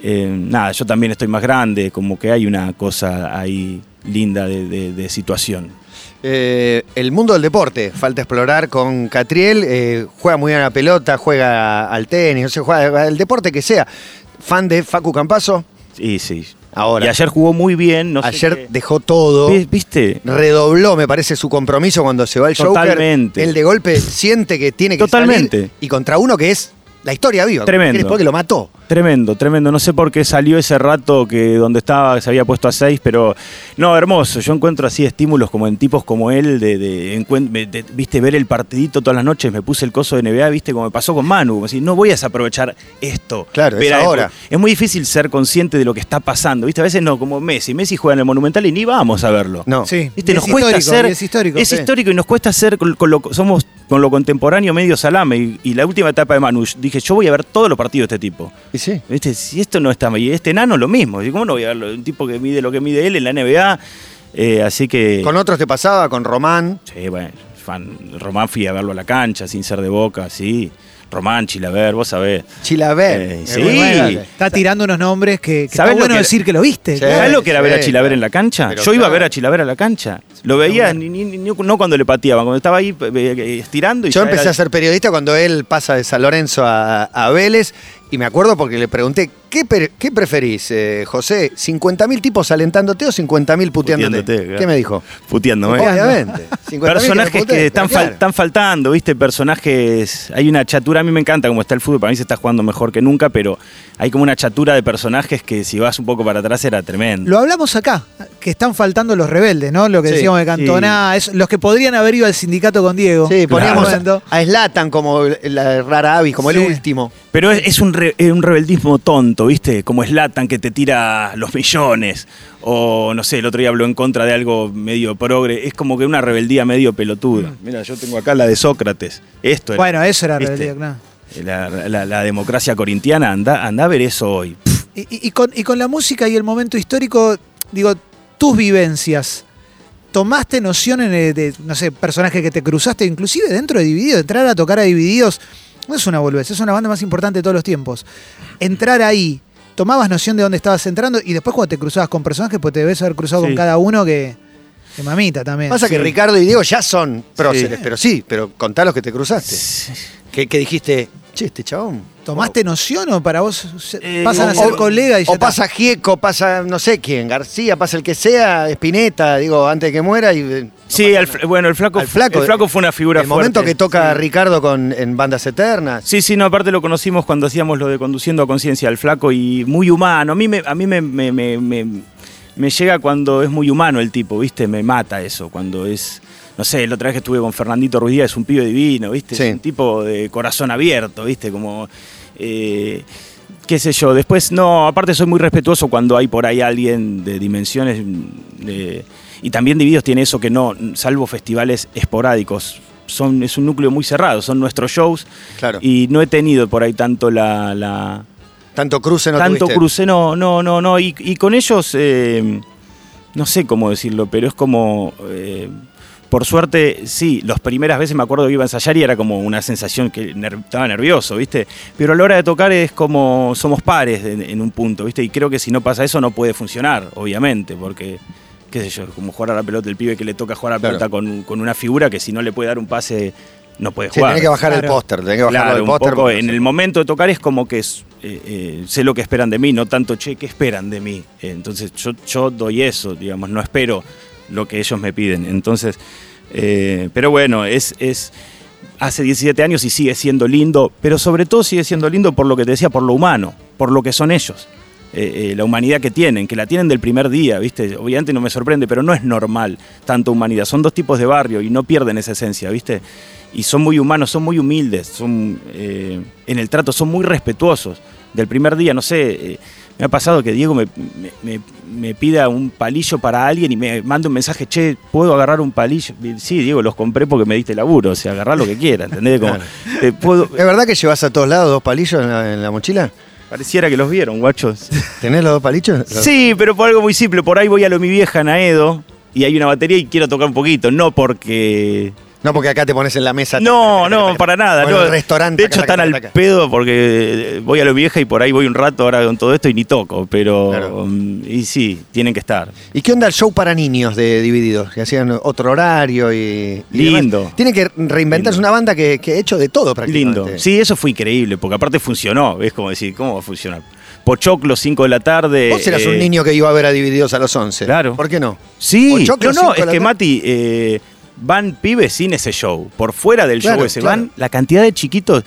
Speaker 3: eh, nada, yo también estoy más grande, como que hay una cosa ahí linda de situación.
Speaker 2: Eh, el mundo del deporte, falta explorar con Catriel. eh, juega muy bien a la pelota, juega al tenis, no sé, juega al deporte que sea. Fan de Facu Campazo,
Speaker 3: Sí, sí.
Speaker 2: ahora.
Speaker 3: Y ayer jugó muy bien, no sé
Speaker 2: ayer
Speaker 3: qué-
Speaker 2: dejó todo.
Speaker 3: Vi- ¿Viste?
Speaker 2: Redobló, me parece, su compromiso cuando se va el Joker.
Speaker 3: Totalmente.
Speaker 2: Él de golpe siente que tiene que
Speaker 3: Totalmente.
Speaker 2: salir y contra uno que es la historia viva.
Speaker 3: Tremendo.
Speaker 2: Porque lo mató.
Speaker 3: Tremendo, tremendo. No sé por qué salió ese rato que donde estaba se había puesto a seis, pero no, hermoso. Yo encuentro así estímulos como en tipos como él, de, de, encuen- de- de- viste, ver el partidito todas las noches, me puse el coso de NBA, viste, como me pasó con Manu, como si no voy a desaprovechar esto.
Speaker 2: Claro, es ahora.
Speaker 3: Es muy difícil ser consciente de lo que está pasando, viste, a veces no, como Messi. Messi juega en el Monumental y ni vamos a verlo.
Speaker 2: No.
Speaker 1: Sí.
Speaker 3: ¿Viste? Nos
Speaker 1: es
Speaker 3: cuesta
Speaker 1: histórico,
Speaker 3: hacer.
Speaker 1: y es histórico.
Speaker 3: Es
Speaker 2: Sí.
Speaker 3: histórico y nos cuesta hacer. Con, con lo, somos con lo contemporáneo medio salame. Y, y la última etapa de Manu, dije, yo voy a ver todos los partidos de este tipo.
Speaker 2: Y sí.
Speaker 3: ¿Viste? Si esto no está. Y este nano lo mismo. ¿Cómo no voy a verlo? Un tipo que mide lo que mide él en la NBA. Eh, así que.
Speaker 2: Con otros te pasaba, con Román.
Speaker 3: Sí, bueno. Fan, Román fui a verlo a la cancha sin ser de boca, sí. Román, Chilaver, vos sabés.
Speaker 2: Chilaver.
Speaker 3: Eh,
Speaker 2: Es
Speaker 3: sí.
Speaker 2: bueno.
Speaker 1: Está tirando unos nombres que, que
Speaker 3: ¿Sabés
Speaker 1: está bueno
Speaker 3: que-
Speaker 1: decir que lo viste.
Speaker 2: Sí.
Speaker 1: claro.
Speaker 3: ¿Sabés lo que era ver a Chilaver en la cancha?
Speaker 2: Pero
Speaker 3: Yo iba a ver a Chilaver a la cancha. Lo veía ni, ni- ni- no cuando le pateaban, cuando estaba ahí eh, estirando. Y
Speaker 2: Yo empecé
Speaker 3: era-
Speaker 2: a ser periodista cuando él pasa de San Lorenzo a, a Vélez y me acuerdo porque le pregunté, ¿qué, qué preferís, eh, José? ¿50.000 tipos alentándote o 50.000 puteándote?
Speaker 3: Puteándote, claro.
Speaker 2: ¿Qué me dijo?
Speaker 3: Puteándome.
Speaker 2: Obviamente. [LAUGHS] 50.000
Speaker 3: Personajes que, están,
Speaker 2: pero
Speaker 3: fal-
Speaker 2: claro.
Speaker 3: están faltando, ¿viste? Personajes. Hay una chatura, a mí me encanta cómo está el fútbol, para mí se está jugando mejor que nunca, pero hay como una chatura de personajes que si vas un poco para atrás era tremendo.
Speaker 1: Lo hablamos acá, que están faltando los rebeldes, ¿no? Lo que
Speaker 2: Sí,
Speaker 1: decíamos de Cantona, es, los que podrían haber ido al sindicato con Diego.
Speaker 2: Sí, poníamos
Speaker 1: Claro.
Speaker 2: a, a Zlatan como la rara avis, como
Speaker 1: Sí.
Speaker 2: el último.
Speaker 3: Pero es, es un, re- es un rebeldismo tonto, ¿viste? Como Slatan que te tira los millones. O no sé, el otro día habló en contra de algo medio progre. Es como que una rebeldía medio pelotuda. Mira, yo tengo acá la de Sócrates. Esto era,
Speaker 1: Bueno, eso era
Speaker 3: ¿viste?
Speaker 1: rebeldía, claro.
Speaker 3: La, la- la democracia corintiana, anda, anda a ver eso hoy. Pff,
Speaker 1: Y, y- y con, y con la música y el momento histórico, digo, tus vivencias, ¿tomaste noción en el- de, no sé, personajes que te cruzaste, inclusive dentro de Divididos, entrar a tocar a Divididos? No es una boludez, es una banda más importante de todos los tiempos. Entrar ahí, tomabas noción de dónde estabas entrando y después cuando te cruzabas con personajes, pues te debes haber cruzado
Speaker 3: Sí.
Speaker 1: con cada uno que, que mamita también.
Speaker 2: Pasa que. Ricardo y Diego ya son próceres,
Speaker 3: Sí.
Speaker 2: pero sí, pero contá los que te cruzaste. Que, que dijiste, che, este chabón.
Speaker 1: ¿Tomaste noción o para vos
Speaker 3: Eh,
Speaker 1: pasan a
Speaker 3: o-
Speaker 1: ser
Speaker 3: o-
Speaker 1: colegas y ya
Speaker 2: O
Speaker 1: está?
Speaker 2: pasa Gieco, pasa no sé quién, García, pasa el que sea, Espineta, digo, antes de que muera. Y, eh, no
Speaker 3: Sí, flaco, bueno, el flaco, el flaco fue una figura
Speaker 2: El momento
Speaker 3: fuerte.
Speaker 2: que toca
Speaker 3: Sí.
Speaker 2: Ricardo con, en Bandas Eternas.
Speaker 3: Sí, sí, no, aparte lo conocimos cuando hacíamos lo de conduciendo a conciencia al flaco y muy humano. A mí me, a mí me, me- me- me- me llega cuando es muy humano el tipo, ¿viste? Me mata eso, cuando es. No sé, la otra vez que estuve con Fernandito Ruiz Díaz, es un pibe divino, ¿viste?
Speaker 2: Sí.
Speaker 3: Es un tipo de corazón abierto, ¿viste? Como. eh, qué sé yo. Después, no, aparte soy muy respetuoso cuando hay por ahí alguien de dimensiones. de- y también Divididos tiene eso que no, salvo festivales esporádicos. Son, es un núcleo muy cerrado, son nuestros shows.
Speaker 2: Claro.
Speaker 3: Y no he tenido por ahí tanto la. la-
Speaker 2: Tanto cruce no
Speaker 3: tanto
Speaker 2: tuviste.
Speaker 3: cruce, no, no, no, no. Y, y con ellos, eh, no sé cómo decirlo, pero es como. eh, por suerte, sí, las primeras veces me acuerdo que iba a ensayar y era como una sensación que ner- estaba nervioso, ¿viste? Pero a la hora de tocar es como somos pares en, en un punto, ¿viste? Y creo que si no pasa eso no puede funcionar, obviamente, porque, qué sé yo, como jugar a la pelota, el pibe que le toca jugar a la
Speaker 2: Claro.
Speaker 3: pelota con, con una figura que si no le puede dar un pase no puede
Speaker 2: Sí,
Speaker 3: jugar.
Speaker 2: tenés que bajar el póster, tenés que bajarlo
Speaker 3: Claro, un
Speaker 2: póster.
Speaker 3: en el momento de tocar es como que es, eh, eh, sé lo que esperan de mí, no tanto, che, ¿qué esperan de mí? Eh, entonces yo, yo doy eso, digamos, no espero lo que ellos me piden. Entonces, eh, pero bueno, es, es hace 17 años y sigue siendo lindo, pero sobre todo sigue siendo lindo por lo que te decía, por lo humano, por lo que son ellos. eh, eh, la humanidad que tienen, que la tienen del primer día, ¿viste? Obviamente no me sorprende, pero no es normal tanta humanidad. Son dos tipos de barrio y no pierden esa esencia, ¿viste? Y son muy humanos, son muy humildes, son en el trato, son muy respetuosos. Del primer día, no sé, me ha pasado que Diego me, me- me- me pida un palillo para alguien y me manda un mensaje, che, ¿puedo agarrar un palillo? Y, Sí, Diego, los compré porque me diste laburo, o sea, agarrar lo que quieras, ¿entendés? Como,
Speaker 2: Claro.
Speaker 3: eh, puedo- [LAUGHS]
Speaker 2: ¿Es verdad que llevas a todos lados dos palillos en la, en la mochila?
Speaker 3: pareciera que los vieron, guachos.
Speaker 2: ¿Tenés los dos palillos? [LAUGHS]
Speaker 3: Sí, pero por algo muy simple. Por ahí voy a lo mi vieja en Aedo y hay una batería y quiero tocar un poquito. No porque.
Speaker 2: No, porque acá te pones en la mesa.
Speaker 3: No, no, para nada.
Speaker 2: O en
Speaker 3: no.
Speaker 2: el restaurante.
Speaker 3: De hecho, están al pedo porque voy a lo vieja y por ahí voy un rato ahora con todo esto y ni toco. Pero.
Speaker 2: Claro.
Speaker 3: mm, Y sí, tienen que estar.
Speaker 2: ¿Y qué onda el show para niños de Divididos? Que hacían otro horario y. y
Speaker 3: Lindo.
Speaker 2: demás. Tienen que reinventarse
Speaker 3: Lindo.
Speaker 2: una banda que, que ha hecho de todo prácticamente.
Speaker 3: Lindo. Sí, eso fue increíble porque aparte funcionó. Es como decir, ¿cómo va a funcionar? Pochoclo, 5 de la tarde.
Speaker 2: Vos eras
Speaker 3: eh,
Speaker 2: un niño que iba a ver a Divididos a los 11.
Speaker 3: Claro.
Speaker 2: ¿Por qué no?
Speaker 3: Sí,
Speaker 2: Pochoclo,
Speaker 3: no, no, es que. Mati, eh, van pibes sin ese show. Por fuera del
Speaker 2: Claro,
Speaker 3: show ese,
Speaker 2: claro.
Speaker 3: van la cantidad de chiquitos.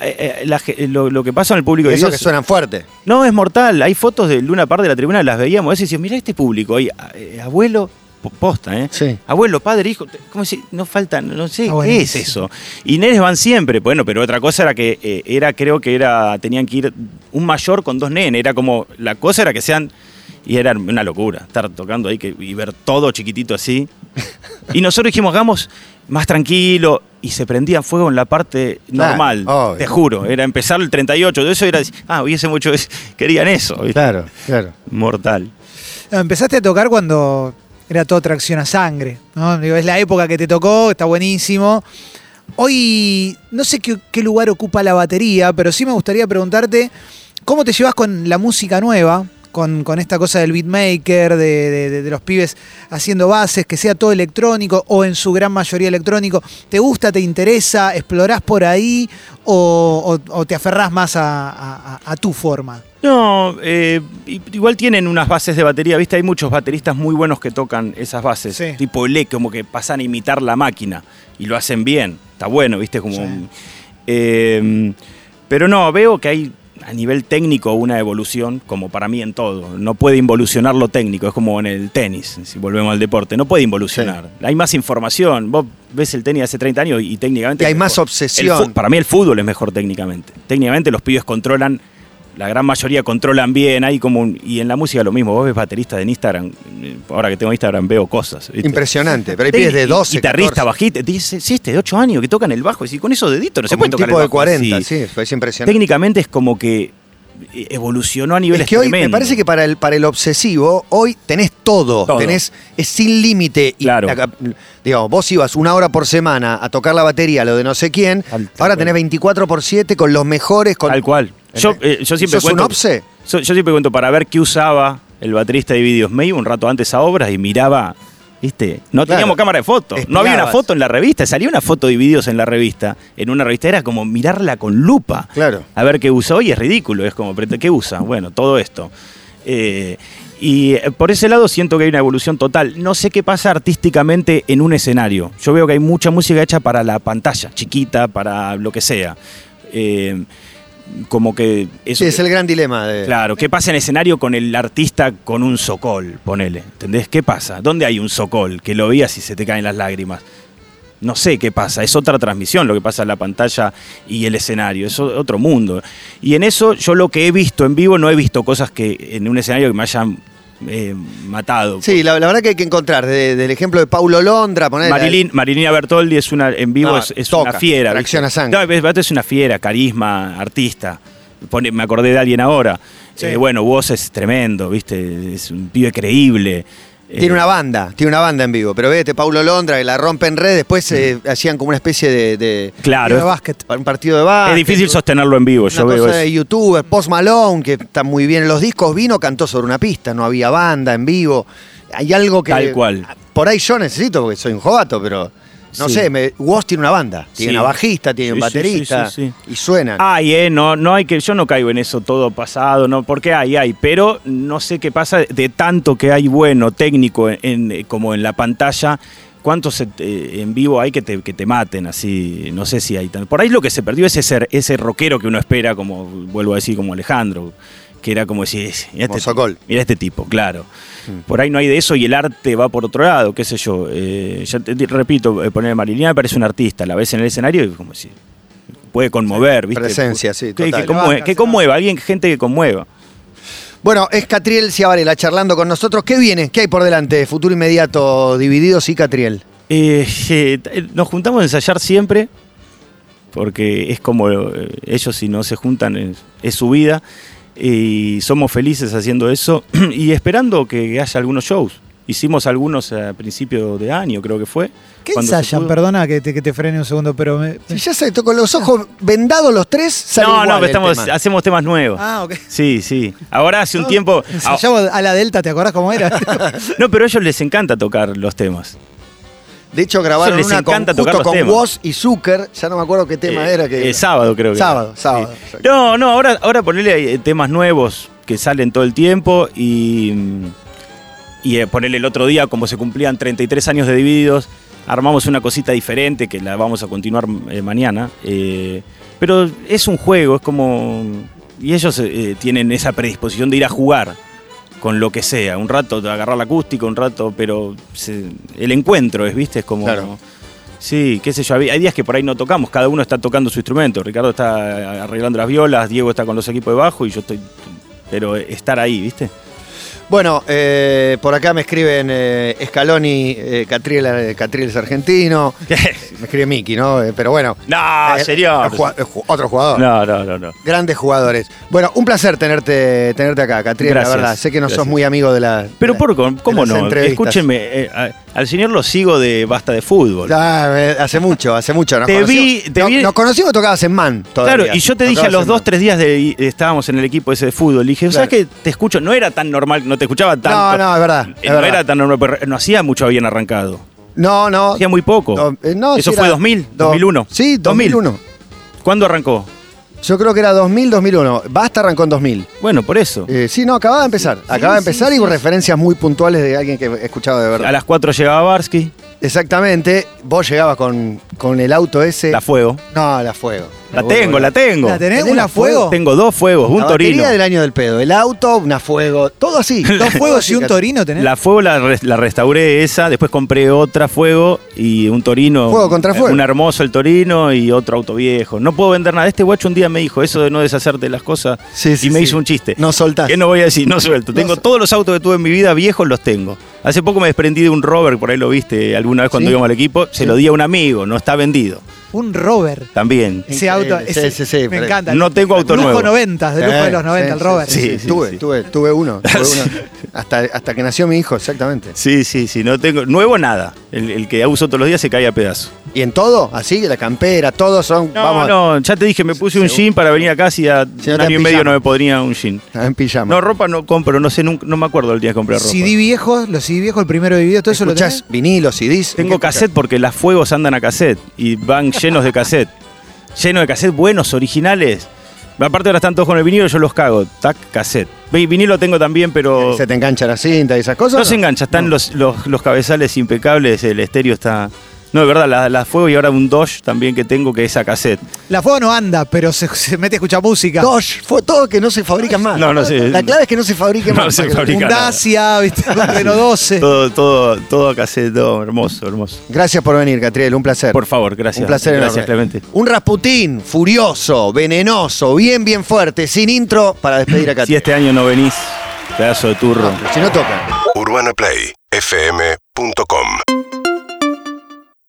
Speaker 3: eh, eh, la lo, lo que pasa en el público de
Speaker 2: Eso
Speaker 3: Dios-
Speaker 2: que suenan fuerte.
Speaker 3: No, es mortal. Hay fotos de Luna Par de la tribuna, las veíamos. A veces decíamos, mira este público ahí, eh, abuelo, po- posta, ¿eh?
Speaker 2: Sí.
Speaker 3: Abuelo, padre, hijo, ¿cómo decir? No falta, no sé,
Speaker 1: Ah,
Speaker 3: ¿qué es eso? Y nenes van siempre, bueno, pero otra cosa era que eh, era, creo que era, tenían que ir un mayor con dos nenes, era como, la cosa era que sean, y era una locura, estar tocando ahí que, y ver todo chiquitito así. Y nosotros dijimos, hagamos más tranquilo, y se prendía fuego en la parte
Speaker 2: Claro,
Speaker 3: normal,
Speaker 2: obvio.
Speaker 3: te juro, era empezar el 38, de eso era, ah, hubiese mucho, querían eso, ¿viste?
Speaker 2: Claro, claro.
Speaker 3: mortal.
Speaker 1: No, empezaste a tocar cuando era todo tracción a sangre. ¿no? Digo, es la época que te tocó, está buenísimo. Hoy no sé qué, qué lugar ocupa la batería, pero sí me gustaría preguntarte cómo te llevas con la música nueva, con, con esta cosa del beatmaker, de, de- los pibes haciendo bases, que sea todo electrónico o en su gran mayoría electrónico. ¿Te gusta, te interesa, explorás por ahí o, o- o te aferrás más a- a- a- a tu forma?
Speaker 3: No, eh, igual tienen unas bases de batería, ¿viste? Hay muchos bateristas muy buenos que tocan esas bases.
Speaker 1: Sí.
Speaker 3: Tipo le, como que pasan a imitar la máquina y lo hacen bien. Está bueno, ¿viste? Como.
Speaker 1: Sí.
Speaker 3: eh, pero no, veo que hay a nivel técnico una evolución, como para mí en todo. No puede involucionar lo técnico, es como en el tenis, si volvemos al deporte. No puede involucionar. Hay más información. Vos ves el tenis hace 30 años y técnicamente.
Speaker 2: Y hay más obsesión.
Speaker 3: Para mí el fútbol es mejor técnicamente. Técnicamente los pibes controlan, la gran mayoría controlan bien, hay como un- y en la música lo mismo, vos ves bateristas en Instagram, ahora que tengo Instagram veo cosas. ¿viste?
Speaker 2: Impresionante. Pero hay pibes de
Speaker 3: Y-
Speaker 2: 12,
Speaker 3: Guitarrista,
Speaker 2: 14.
Speaker 3: bajista, dice, sí, este de 8 años que tocan el bajo, y con esos deditos no se
Speaker 2: Como
Speaker 3: puede
Speaker 2: un
Speaker 3: tocar
Speaker 2: tipo
Speaker 3: el
Speaker 2: de
Speaker 3: bajo
Speaker 2: 40,
Speaker 3: así.
Speaker 2: sí, es impresionante.
Speaker 3: Técnicamente es como que eh, evolucionó a niveles
Speaker 2: Es que hoy me parece que para el, para el obsesivo, hoy tenés todo.
Speaker 3: Todo.
Speaker 2: Tenés, es sin límite.
Speaker 3: Claro.
Speaker 2: digamos, vos ibas una hora por semana a tocar la batería, lo de no sé quién. Ahora tenés 24 por 7 con los mejores. Con,
Speaker 3: Tal cual. Yo, eh, yo siempre
Speaker 2: ¿Sos un obse?
Speaker 3: Yo, yo siempre cuento para ver qué usaba el baterista de vídeos. Me iba un rato antes a obras y miraba, ¿viste? No
Speaker 2: Claro.
Speaker 3: teníamos cámara de foto. No había una foto en la revista. Salía una foto de vídeos en la revista. En una revista era como mirarla con lupa.
Speaker 2: Claro.
Speaker 3: A ver qué usa. Hoy es ridículo. Es como, ¿qué usa? Bueno, todo esto. Eh, y eh, por ese lado siento que hay una evolución total. No sé qué pasa artísticamente en un escenario. Yo veo que hay mucha música hecha para la pantalla, chiquita, para lo que sea. Eh, como que eso
Speaker 2: Sí, es el gran dilema. De,
Speaker 3: Claro, ¿qué pasa en escenario con el artista con un socol? Ponele, ¿entendés? ¿Qué pasa? ¿Dónde hay un socol? Que lo veas y se te caen las lágrimas. No sé qué pasa, es otra transmisión lo que pasa en la pantalla y el escenario, es otro mundo. Y en eso yo lo que he visto en vivo no he visto cosas que en un escenario que me hayan eh, matado.
Speaker 2: Sí, la, la verdad que hay que encontrar, de- del ejemplo de Paulo Londra, poner
Speaker 3: Marilina Bertoldi es una en vivo
Speaker 2: No,
Speaker 3: es, es
Speaker 2: toca,
Speaker 3: una fiera. No, es, es una fiera, carisma, artista. Pone- me acordé de alguien ahora.
Speaker 1: Sí.
Speaker 3: Eh, bueno, vos es tremendo, ¿viste? Es un pibe creíble.
Speaker 2: Tiene una banda, tiene una banda en vivo. Pero vete, Paulo Londra, que la rompe en red, después eh, hacían como una especie de, de-
Speaker 3: Claro,
Speaker 1: de básquet.
Speaker 2: un partido de básquet.
Speaker 3: es difícil sostenerlo en vivo,
Speaker 2: Una
Speaker 3: yo veo eso.
Speaker 2: de youtuber, Post Malone, que está muy bien en los discos, vino, cantó sobre una pista, no había banda en vivo. Hay algo que.
Speaker 3: Tal cual.
Speaker 2: Por ahí yo necesito, porque soy un jovato, pero. No
Speaker 3: Sí.
Speaker 2: sé, me, Woz tiene una banda, tiene
Speaker 3: Sí.
Speaker 2: una bajista, tiene un
Speaker 3: Sí,
Speaker 2: baterista y suena.
Speaker 3: Ay, eh, no, no hay que, yo no caigo en eso todo pasado, no, porque hay, hay, pero no sé qué pasa de tanto que hay bueno técnico en, en- como en la pantalla. ¿Cuántos eh, en vivo hay que te, que te maten así? No sé si hay tanto. Por ahí lo que se perdió es ese, ese rockero que uno espera, como vuelvo a decir, como Alejandro, que era como decir, mira este, mira este tipo, claro.
Speaker 2: Mm.
Speaker 3: Por ahí no hay de eso y el arte va por otro lado, qué sé yo. Eh, ya te, te repito, eh, poner a Marilina me parece un artista, la ves en el escenario y como si puede conmover, ¿viste?
Speaker 2: presencia, sí,
Speaker 3: Que,
Speaker 2: total.
Speaker 3: que conmue- que conmueva, alguien, gente que conmueva.
Speaker 2: Bueno, es Catriel Ciavarela charlando con nosotros. ¿Qué viene? ¿Qué hay por delante? Futuro inmediato, divididos y Catriel.
Speaker 3: Eh, eh, nos juntamos a ensayar siempre, porque es como eh, ellos si no se juntan es, es su vida, y somos felices haciendo eso [CLEARS THROAT] y esperando que haya algunos shows. Hicimos algunos a principio de año, creo que fue.
Speaker 1: ¿Qué ensayan? Perdona que te, que te frene un segundo, pero me.
Speaker 2: Si ya se con los ojos vendados los tres,
Speaker 3: No,
Speaker 2: igual
Speaker 3: no, pero estamos,
Speaker 2: tema.
Speaker 3: hacemos temas nuevos.
Speaker 1: Ah, ok.
Speaker 3: Sí, sí. Ahora hace un tiempo. ah,
Speaker 1: Ensayamos a la Delta, ¿te acordás cómo era? [LAUGHS]
Speaker 3: no, pero a ellos les encanta tocar los temas.
Speaker 2: De hecho, grabaron
Speaker 3: les
Speaker 2: una con,
Speaker 3: encanta tocar
Speaker 2: justo con. Woz y Zucker. Ya no me acuerdo qué tema
Speaker 3: Eh,
Speaker 2: era. Que
Speaker 3: eh, sábado, creo que.
Speaker 2: Sábado,
Speaker 3: era.
Speaker 2: sábado,
Speaker 3: Sí. No, no, ahora, ahora ponerle eh, temas nuevos que salen todo el tiempo y. Y eh, ponerle el otro día, como se cumplían 33 años de Divididos, armamos una cosita diferente que la vamos a continuar eh, mañana. pero es un juego, es como. Y ellos tienen esa predisposición de ir a jugar con lo que sea. Un rato agarrar la acústica, un rato, pero se- el encuentro es, ¿viste? Es como.
Speaker 2: Claro.
Speaker 3: Sí, qué sé yo. Hay días que por ahí no tocamos, cada uno está tocando su instrumento. Ricardo está arreglando las violas, Diego está con los equipos de bajo y yo estoy. Pero estar ahí, ¿viste?
Speaker 2: Bueno, eh, por acá me escriben eh, Scaloni, eh, Catriel, eh, Catriel es argentino. Me escribe Miki, ¿no? Eh, pero bueno.
Speaker 3: no,
Speaker 2: eh,
Speaker 3: señor.
Speaker 2: ju- otro jugador.
Speaker 3: No, no, no, no.
Speaker 2: Grandes jugadores. Bueno, un placer tenerte, tenerte acá, Catriel, la
Speaker 3: Gracias,
Speaker 2: verdad. Sé que no sos muy amigo de la.
Speaker 3: Pero por cómo
Speaker 2: de
Speaker 3: no, eh, a- al señor lo sigo de Basta de Fútbol.
Speaker 2: Ah, eh, hace mucho, hace mucho. Nos
Speaker 3: Te
Speaker 2: conocimos-
Speaker 3: vi- te
Speaker 2: no-
Speaker 3: vi-
Speaker 2: Nos conocimos, tocabas en Man. todavía.
Speaker 3: Claro, y yo te dije a los dos,
Speaker 2: Man.
Speaker 3: tres días de estábamos en el equipo ese de fútbol. y Dije, ¿sabes qué? Te escucho, no era tan normal, no te escuchaba tanto.
Speaker 2: No, no, es verdad.
Speaker 3: Eh,
Speaker 2: es
Speaker 3: no
Speaker 2: verdad.
Speaker 3: era tan normal, pero no hacía mucho habían arrancado.
Speaker 2: No, no.
Speaker 3: Hacía muy poco.
Speaker 2: No, eh,
Speaker 3: Eso
Speaker 2: sí
Speaker 3: fue
Speaker 2: era
Speaker 3: 2000,
Speaker 2: do-
Speaker 3: 2001.
Speaker 2: Sí, 2001.
Speaker 3: ¿Cuándo arrancó?
Speaker 2: Yo creo que era 2000, 2001. Basta arrancó en 2000.
Speaker 3: Bueno, por eso.
Speaker 2: Eh, sí, no, acababa de empezar. Acababa de
Speaker 3: sí,
Speaker 2: empezar y referencias muy puntuales de alguien que he escuchado de verdad.
Speaker 3: A las 4 llegaba Barsky,
Speaker 2: Exactamente. Vos llegabas con, con el auto ese.
Speaker 3: la fuego.
Speaker 2: No, la fuego.
Speaker 3: La tengo, la tengo.
Speaker 1: ¿La tenés?
Speaker 2: ¿Tenés
Speaker 1: ¿Una
Speaker 2: la fuego?
Speaker 3: Tengo dos fuegos, un
Speaker 2: la
Speaker 3: torino.
Speaker 2: batería del año del pedo. El auto, una fuego. Todo así. [LAUGHS]
Speaker 1: Dos fuegos y un torino tenés.
Speaker 3: La fuego la, res- la restauré esa, después compré otra fuego y un torino.
Speaker 2: Fuego contra fuego.
Speaker 3: Un hermoso el torino y otro auto viejo. No puedo vender nada. Este guacho un día me dijo eso de no deshacerte de las cosas
Speaker 2: Sí, sí,
Speaker 3: y me
Speaker 2: sí.
Speaker 3: hizo un chiste.
Speaker 2: No soltás.
Speaker 3: ¿Qué no voy a decir? No suelto.
Speaker 2: No
Speaker 3: tengo
Speaker 2: sol-
Speaker 3: todos los autos que tuve en mi vida viejos, los tengo. Hace poco me desprendí de un Rover, por ahí lo viste alguna vez cuando
Speaker 2: Sí.
Speaker 3: íbamos al equipo. Se
Speaker 2: Sí.
Speaker 3: lo di a un amigo, no está vendido.
Speaker 1: Un rover.
Speaker 3: También.
Speaker 1: Ese auto,
Speaker 2: Sí,
Speaker 1: ese,
Speaker 2: sí, sí,
Speaker 1: me encanta.
Speaker 3: No tengo auto
Speaker 1: lujo
Speaker 3: nuevo.
Speaker 1: 90, de lujo de los 90 el rover.
Speaker 2: Sí,
Speaker 3: Sí, sí,
Speaker 2: tuve,
Speaker 3: sí.
Speaker 2: tuve, tuve uno. [LAUGHS] tuve
Speaker 3: Sí.
Speaker 2: uno. Hasta, hasta que nació mi hijo, exactamente.
Speaker 3: Sí, sí, sí, no tengo. Nuevo nada. El, el que uso todos los días se cae a pedazos.
Speaker 2: ¿Y en todo? Así, la campera, todos son.
Speaker 3: No,
Speaker 2: vamos,
Speaker 3: no, ya te dije, me puse un jean para venir acá, si a
Speaker 2: no
Speaker 3: un año y medio
Speaker 2: pijama.
Speaker 3: no me podría un jean.
Speaker 2: en pijama.
Speaker 3: No, ropa no compro, no sé, nunca- no me acuerdo el día que compré ropa.
Speaker 1: CD viejos, los CD viejos, el primero de video, todo eso lo
Speaker 2: ¿Escuchás
Speaker 1: tenés.
Speaker 2: vinilos, CDs?
Speaker 3: Tengo
Speaker 2: ¿Qué
Speaker 3: cassette porque las fuegos andan a cassette y van [LAUGHS] llenos de cassette. llenos de cassette buenos, originales. Aparte ahora están todos con el vinilo, yo los cago. Tac, cassette. Vinilo tengo también, pero
Speaker 2: escuchás? ¿Se te engancha la cinta y esas cosas?
Speaker 3: no se engancha. Están los, los, los cabezales impecables, el estéreo está... No, de verdad, la, la fuego y ahora un Dodge también que tengo que es a cassette.
Speaker 1: La fuego no anda, pero se, se mete a escuchar música.
Speaker 2: Dodge, fue todo que no se fabrican más.
Speaker 3: No, no sé.
Speaker 2: La clave es que no se fabriquen [LAUGHS]
Speaker 3: No
Speaker 2: más.
Speaker 3: se fabrican.
Speaker 1: un
Speaker 3: nada.
Speaker 1: Dacia, ¿viste? [LAUGHS] un Renault 12.
Speaker 3: Todo, todo, todo a cassette, todo hermoso, hermoso.
Speaker 2: Gracias por venir, Catriel, un placer.
Speaker 3: Por favor, gracias.
Speaker 2: Un placer
Speaker 3: Gracias,
Speaker 2: enorme.
Speaker 3: Clemente.
Speaker 2: Un Rasputín furioso, venenoso, bien, bien fuerte, sin intro para despedir a
Speaker 3: Si
Speaker 2: Catriel.
Speaker 3: este año no venís, pedazo de turro.
Speaker 2: No, si no toca.
Speaker 4: UrbanaPlayFM.com